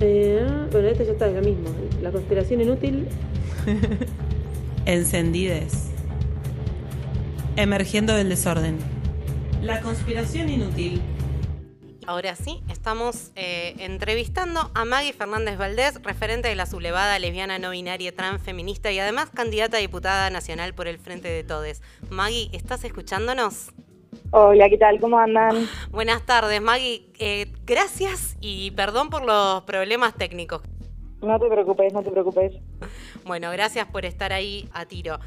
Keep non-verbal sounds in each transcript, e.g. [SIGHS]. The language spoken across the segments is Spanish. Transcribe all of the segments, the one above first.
Eh, bueno, esta ya está, es lo mismo. La conspiración inútil. [LAUGHS] Encendides. Emergiendo del desorden. La conspiración inútil. Ahora sí, estamos eh, entrevistando a Maggie Fernández Valdés, referente de la sublevada lesbiana no binaria transfeminista y además candidata a diputada nacional por el Frente de Todes. Maggie, ¿estás escuchándonos? Hola, ¿qué tal? ¿Cómo andan? [SIGHS] Buenas tardes, Maggie. Eh, gracias y perdón por los problemas técnicos. No te preocupes, no te preocupes. [LAUGHS] Bueno, gracias por estar ahí a tiro.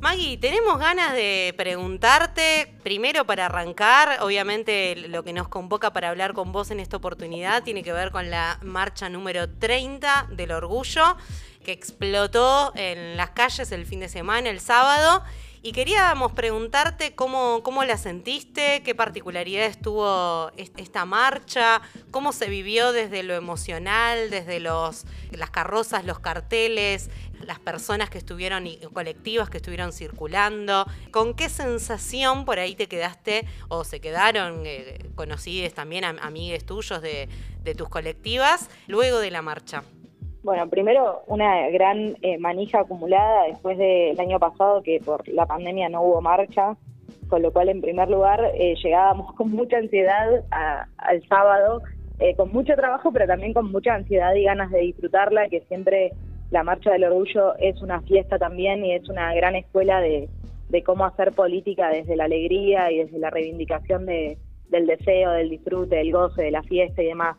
Maggie, tenemos ganas de preguntarte, primero para arrancar, obviamente lo que nos convoca para hablar con vos en esta oportunidad tiene que ver con la marcha número 30 del orgullo que explotó en las calles el fin de semana, el sábado, y queríamos preguntarte cómo, cómo la sentiste, qué particularidades tuvo esta marcha, cómo se vivió desde lo emocional, desde los, las carrozas, los carteles, las personas que estuvieron y colectivas que estuvieron circulando, con qué sensación por ahí te quedaste o se quedaron eh, conocidos también amigues tuyos de, tus colectivas luego de la marcha. Bueno, primero una gran eh, manija acumulada después del año pasado que por la pandemia no hubo marcha, con lo cual en primer lugar eh, llegábamos [LAUGHS] con mucha ansiedad al sábado, con mucho trabajo, pero también con mucha ansiedad y ganas de disfrutarla, que siempre la Marcha del Orgullo es una fiesta también y es una gran escuela de, cómo hacer política desde la alegría y desde la reivindicación de, del deseo, del disfrute, del goce, de la fiesta y demás.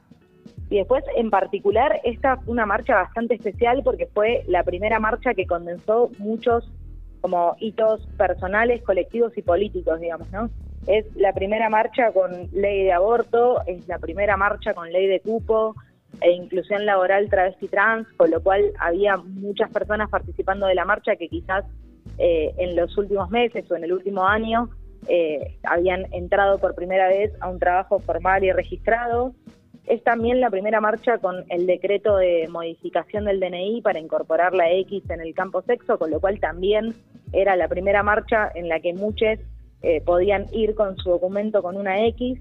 Y después, en particular, esta fue una marcha bastante especial porque fue la primera marcha que condensó muchos como hitos personales, colectivos y políticos, digamos, ¿no? Es la primera marcha con ley de aborto, es la primera marcha con ley de cupo, e inclusión laboral travesti trans, con lo cual había muchas personas participando de la marcha que quizás eh, en los últimos meses o en el último año eh, habían entrado por primera vez a un trabajo formal y registrado. Es también la primera marcha con el decreto de modificación del DNI para incorporar la X en el campo sexo, con lo cual también era la primera marcha en la que muchos eh, podían ir con su documento con una X.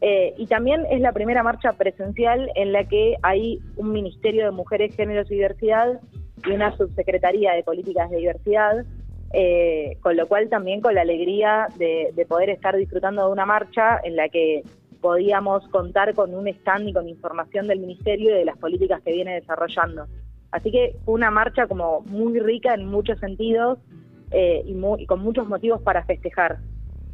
Eh, y también es la primera marcha presencial en la que hay un Ministerio de Mujeres, Géneros y Diversidad y una Subsecretaría de Políticas de Diversidad, eh, con lo cual también con la alegría de, poder estar disfrutando de una marcha en la que podíamos contar con un stand y con información del Ministerio y de las políticas que viene desarrollando. Así que fue una marcha como muy rica en muchos sentidos eh, y con muchos motivos para festejar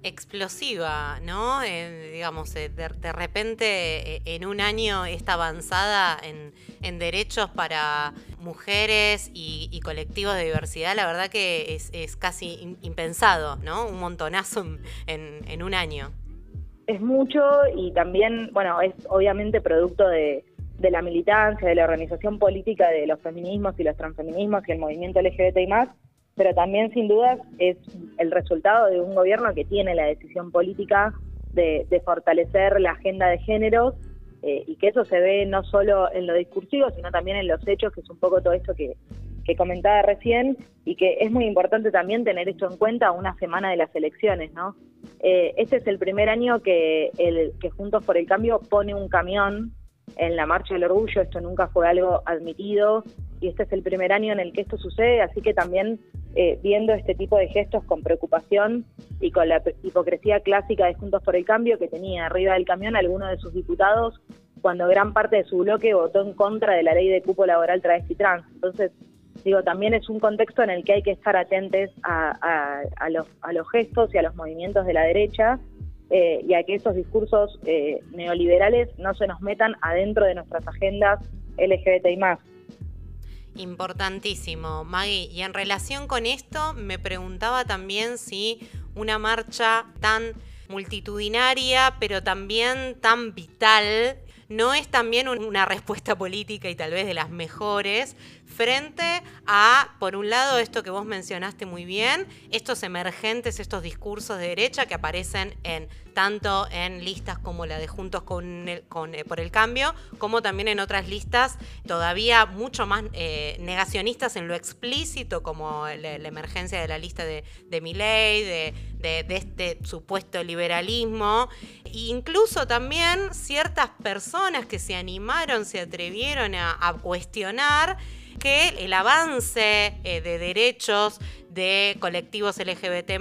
explosiva, ¿no? Eh, digamos, eh, de, repente en un año esta avanzada en, derechos para mujeres y, colectivos de diversidad, la verdad que es, casi impensado, ¿no? Un montonazo en, un año. Es mucho y también, bueno, es obviamente producto de, de la militancia, de la organización política de los feminismos y los transfeminismos y el movimiento LGBT y más, pero también sin dudas es el resultado de un gobierno que tiene la decisión política de, fortalecer la agenda de género eh, y que eso se ve no solo en lo discursivo, sino también en los hechos, que es un poco todo esto que, comentaba recién, y que es muy importante también tener esto en cuenta una semana de las elecciones, ¿no? Eh, este es el primer año que, el, que Juntos por el Cambio pone un camión en la Marcha del Orgullo, esto nunca fue algo admitido y este es el primer año en el que esto sucede, así que también eh, viendo este tipo de gestos con preocupación y con la hipocresía clásica de Juntos por el Cambio que tenía arriba del camión alguno de sus diputados cuando gran parte de su bloque votó en contra de la ley de cupo laboral travesti trans. Entonces, digo, también es un contexto en el que hay que estar atentos a, los, gestos y a los movimientos de la derecha eh, y a que esos discursos eh, neoliberales no se nos metan adentro de nuestras agendas LGBTI más. Importantísimo, Maggie. Y en relación con esto, me preguntaba también si una marcha tan multitudinaria, pero también tan vital, no es también una respuesta política y tal vez de las mejores frente a, por un lado, esto que vos mencionaste muy bien, estos emergentes, estos discursos de derecha que aparecen en tanto en listas como la de Juntos con eh, por el Cambio, como también en otras listas todavía mucho más eh, negacionistas en lo explícito, como la, emergencia de la lista de, de Milley, de, este supuesto liberalismo, e incluso también ciertas personas que se animaron, se atrevieron a, cuestionar que el avance eh, de derechos de colectivos LGBT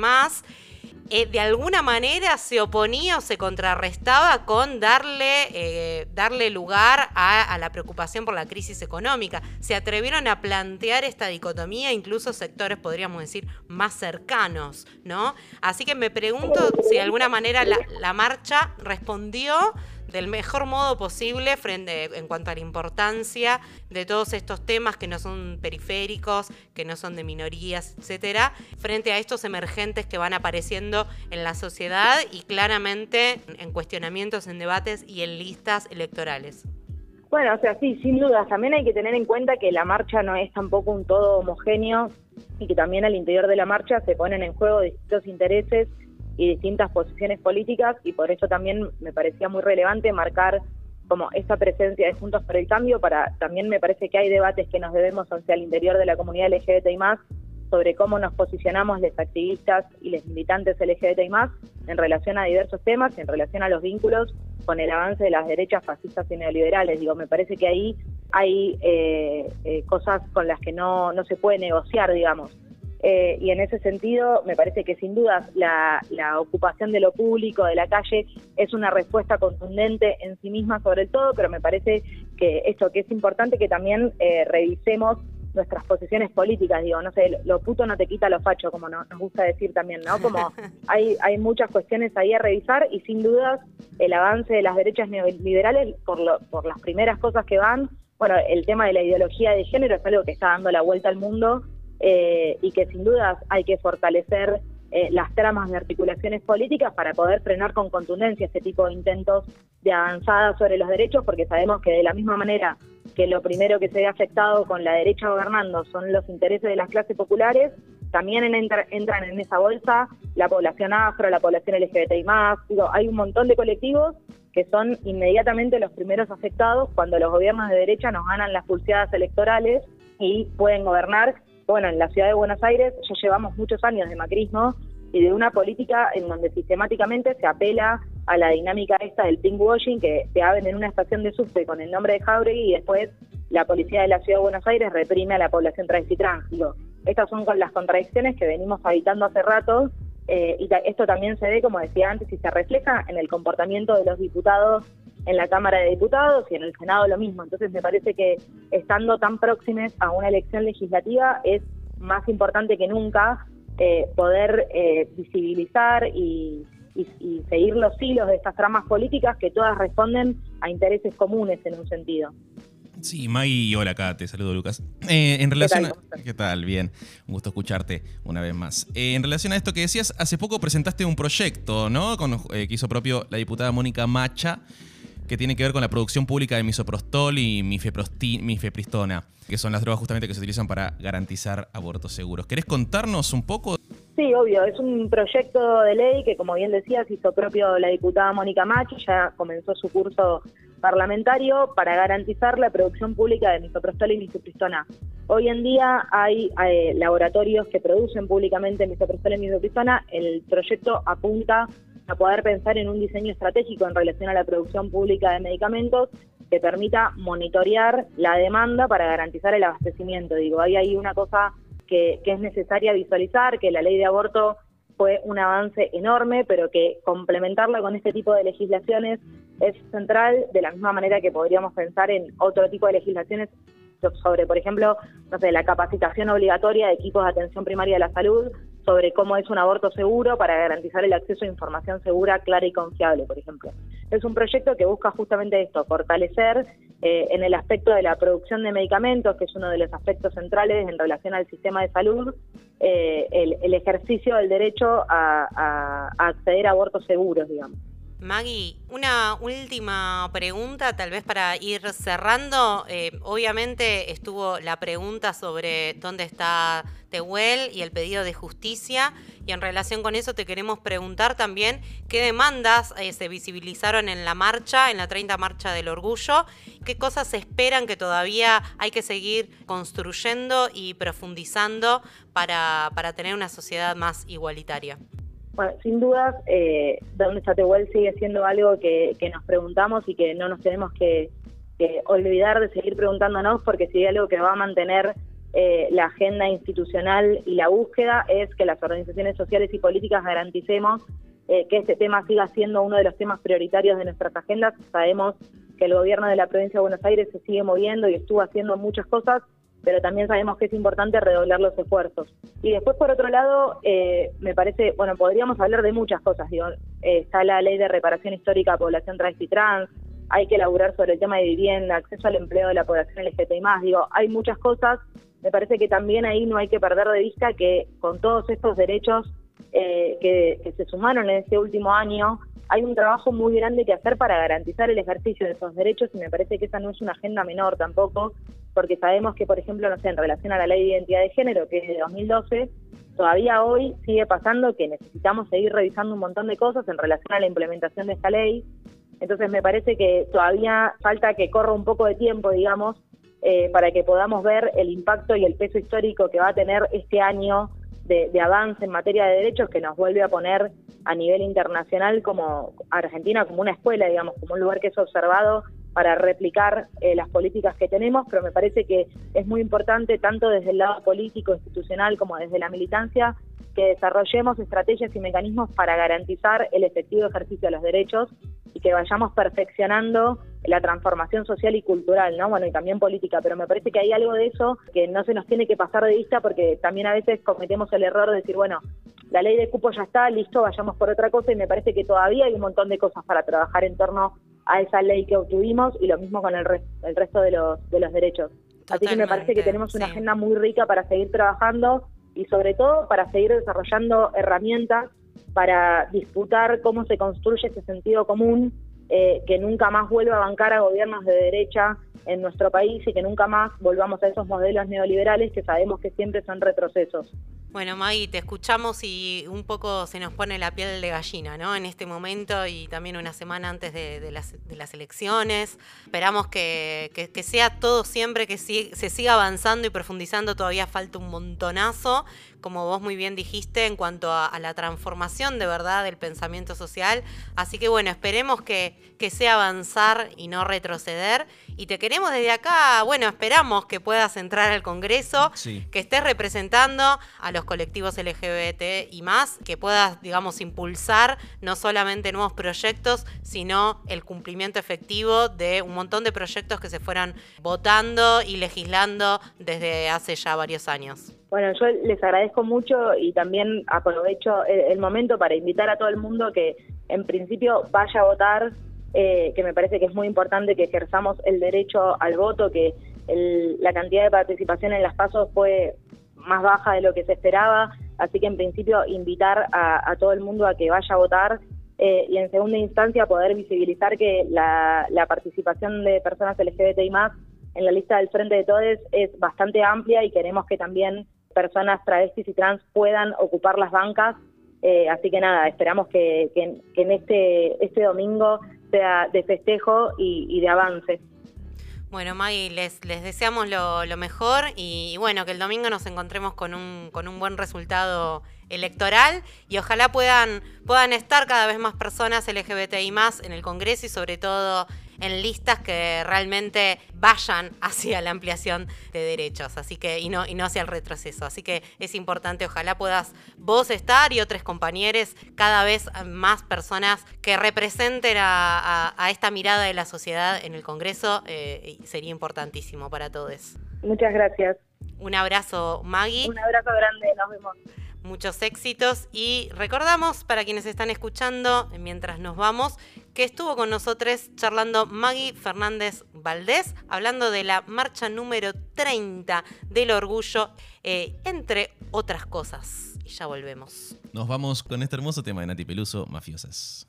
eh, de alguna manera se oponía o se contrarrestaba con darle, eh, darle lugar a, la preocupación por la crisis económica. Se atrevieron a plantear esta dicotomía, incluso sectores, podríamos decir, más cercanos, ¿no? Así que me pregunto si de alguna manera la marcha respondió del mejor modo posible frente en cuanto a la importancia de todos estos temas que no son periféricos, que no son de minorías, etcétera, frente a estos emergentes que van apareciendo en la sociedad y claramente en cuestionamientos, en debates y en listas electorales. Bueno, o sea, sí, sin duda. También hay que tener en cuenta que la marcha no es tampoco un todo homogéneo y que también al interior de la marcha se ponen en juego distintos intereses y distintas posiciones políticas y por eso también me parecía muy relevante marcar como esta presencia de Juntos por el Cambio, para también me parece que hay debates que nos debemos hacia el interior de la comunidad LGBT y más sobre cómo nos posicionamos los activistas y los militantes LGBT y más en relación a diversos temas, en relación a los vínculos con el avance de las derechas fascistas y neoliberales. Digo, me parece que ahí hay eh, eh, cosas con las que no, no se puede negociar, digamos. Eh, y en ese sentido, me parece que sin duda la, ocupación de lo público, de la calle, es una respuesta contundente en sí misma sobre el todo, pero me parece que esto que es importante que también eh, revisemos nuestras posiciones políticas, digo, no sé, lo puto no te quita lo facho, como nos gusta decir también, ¿no? Como [LAUGHS] hay, hay muchas cuestiones ahí a revisar y sin dudas el avance de las derechas neoliberales, por, lo, por las primeras cosas que van, bueno, el tema de la ideología de género es algo que está dando la vuelta al mundo eh, y que sin dudas hay que fortalecer eh, las tramas de articulaciones políticas para poder frenar con contundencia este tipo de intentos de avanzada sobre los derechos, porque sabemos que de la misma manera que lo primero que se ve afectado con la derecha gobernando son los intereses de las clases populares, también entran en esa bolsa la población afro, la población LGBTI más, digo, hay un montón de colectivos que son inmediatamente los primeros afectados cuando los gobiernos de derecha nos ganan las pulseadas electorales y pueden gobernar bueno, en la ciudad de Buenos Aires ya llevamos muchos años de macrismo y de una política en donde sistemáticamente se apela a la dinámica esta del pinkwashing, que te abren en una estación de subte con el nombre de Jauregui y después la policía de la ciudad de Buenos Aires reprime a la población trans trans. estas son las contradicciones que venimos habitando hace rato eh, y esto también se ve, como decía antes, y se refleja en el comportamiento de los diputados en la Cámara de Diputados y en el Senado lo mismo. Entonces me parece que estando tan próximes a una elección legislativa es más importante que nunca eh, poder eh, visibilizar y, seguir los hilos de estas tramas políticas que todas responden a intereses comunes en un sentido. Sí, Maggie, hola acá, te saludo Lucas. Eh, en relación ¿Qué tal? A, ¿Qué tal? Bien, un gusto escucharte una vez más. en relación a esto que decías, hace poco presentaste un proyecto, ¿no? Con, que hizo propio la diputada Mónica Macha, que tiene que ver con la producción pública de misoprostol y mifepristona, que son las drogas justamente que se utilizan para garantizar abortos seguros. ¿Querés contarnos un poco? Sí, obvio, es un proyecto de ley que, como bien decías, hizo propio la diputada Mónica Machi, ya comenzó su curso parlamentario para garantizar la producción pública de misoprostol y misopristona. Hoy en día hay eh, laboratorios que producen públicamente misoprostol y misopristona. El proyecto apunta a poder pensar en un diseño estratégico en relación a la producción pública de medicamentos que permita monitorear la demanda para garantizar el abastecimiento. Digo, hay ahí una cosa que, es necesaria visualizar, que la ley de aborto fue un avance enorme, pero que complementarla con este tipo de legislaciones es central, de la misma manera que podríamos pensar en otro tipo de legislaciones sobre, por ejemplo, no sé, la capacitación obligatoria de equipos de atención primaria de la salud, sobre cómo es un aborto seguro para garantizar el acceso a información segura, clara y confiable, por ejemplo. Es un proyecto que busca justamente esto, fortalecer eh, en el aspecto de la producción de medicamentos, que es uno de los aspectos centrales en relación al sistema de salud, eh, el, ejercicio del derecho a acceder a abortos seguros, digamos. Maggie, una última pregunta, tal vez para ir cerrando. Eh, obviamente estuvo la pregunta sobre dónde está Tehuel y el pedido de justicia. Y en relación con eso te queremos preguntar también qué demandas eh, se visibilizaron en la marcha, en la 30 Marcha del Orgullo, qué cosas esperan que todavía hay que seguir construyendo y profundizando para, para tener una sociedad más igualitaria. Bueno, sin dudas, eh, Dónde está Tehuel sigue siendo algo que, nos preguntamos y que no nos tenemos que, olvidar de seguir preguntándonos porque si hay algo que va a mantener eh, la agenda institucional y la búsqueda es que las organizaciones sociales y políticas garanticemos eh, que este tema siga siendo uno de los temas prioritarios de nuestras agendas. Sabemos que el gobierno de la provincia de Buenos Aires se sigue moviendo y estuvo haciendo muchas cosas pero también sabemos que es importante redoblar los esfuerzos. Y después, por otro lado, eh, me parece, bueno, podríamos hablar de muchas cosas. Digo, eh, está la ley de reparación histórica a población trans y trans, hay que elaborar sobre el tema de vivienda, acceso al empleo de la población LGTBI+, digo, hay muchas cosas. Me parece que también ahí no hay que perder de vista que con todos estos derechos eh, que, se sumaron en este último año, hay un trabajo muy grande que hacer para garantizar el ejercicio de esos derechos y me parece que esa no es una agenda menor tampoco, porque sabemos que, por ejemplo, no sé, en relación a la ley de identidad de género, que es de 2012, todavía hoy sigue pasando que necesitamos seguir revisando un montón de cosas en relación a la implementación de esta ley. Entonces me parece que todavía falta que corra un poco de tiempo, digamos, eh, para que podamos ver el impacto y el peso histórico que va a tener este año de, avance en materia de derechos que nos vuelve a poner a nivel internacional como Argentina como una escuela, digamos, como un lugar que es observado para replicar eh, las políticas que tenemos, pero me parece que es muy importante, tanto desde el lado político, institucional, como desde la militancia, que desarrollemos estrategias y mecanismos para garantizar el efectivo ejercicio de los derechos y que vayamos perfeccionando la transformación social y cultural, ¿no? Bueno, y también política, pero me parece que hay algo de eso que no se nos tiene que pasar de vista porque también a veces cometemos el error de decir, bueno, la ley de cupo ya está, listo, vayamos por otra cosa y me parece que todavía hay un montón de cosas para trabajar en torno a esa ley que obtuvimos y lo mismo con el, el resto de los, de los derechos. Así que me parece que tenemos una agenda muy rica para seguir trabajando y sobre todo para seguir desarrollando herramientas para disputar cómo se construye ese sentido común eh, que nunca más vuelva a bancar a gobiernos de derecha en nuestro país y que nunca más volvamos a esos modelos neoliberales que sabemos que siempre son retrocesos. Bueno, Maggie, te escuchamos y un poco se nos pone la piel de gallina, ¿no? En este momento y también una semana antes de, las, elecciones. Esperamos que, sea todo siempre, que se siga avanzando y profundizando. Todavía falta un montonazo, como vos muy bien dijiste, en cuanto a, la transformación de verdad del pensamiento social. Así que bueno, esperemos que, que sea avanzar y no retroceder. Y te queremos desde acá, bueno, esperamos que puedas entrar al Congreso, que estés representando a los colectivos LGBT y más, que puedas, digamos, impulsar no solamente nuevos proyectos, sino el cumplimiento efectivo de un montón de proyectos que se fueran votando y legislando desde hace ya varios años. Bueno, yo les agradezco mucho y también aprovecho el, momento para invitar a todo el mundo que en principio vaya a votar, eh, que me parece que es muy importante que ejerzamos el derecho al voto, que la cantidad de participación en las pasos fue más baja de lo que se esperaba, así que en principio invitar a, todo el mundo a que vaya a votar eh, y en segunda instancia poder visibilizar que la, la participación de personas LGBTI más en la lista del Frente de Todos es bastante amplia y queremos que también personas travestis y trans puedan ocupar las bancas. Eh, así que nada, esperamos que, en este, este domingo sea de festejo y, de avance. Bueno, Maggie, les, les deseamos lo, mejor y, bueno, que el domingo nos encontremos con un, con un buen resultado electoral y ojalá puedan, puedan estar cada vez más personas LGBTI más en el Congreso y sobre todo en listas que realmente vayan hacia la ampliación de derechos, así que y no y no hacia el retroceso. Así que es importante, ojalá puedas vos estar y otros compañeros, cada vez más personas que representen a, esta mirada de la sociedad en el Congreso, eh, sería importantísimo para todos. Muchas gracias. Un abrazo, Maggie. Un abrazo grande, nos vemos muchos éxitos y recordamos para quienes están escuchando mientras nos vamos que estuvo con nosotros charlando Maggie Fernández Valdés, hablando de la marcha número 30 del orgullo, eh, entre otras cosas. Y ya volvemos. Nos vamos con este hermoso tema de Nati Peluso, Mafiosas.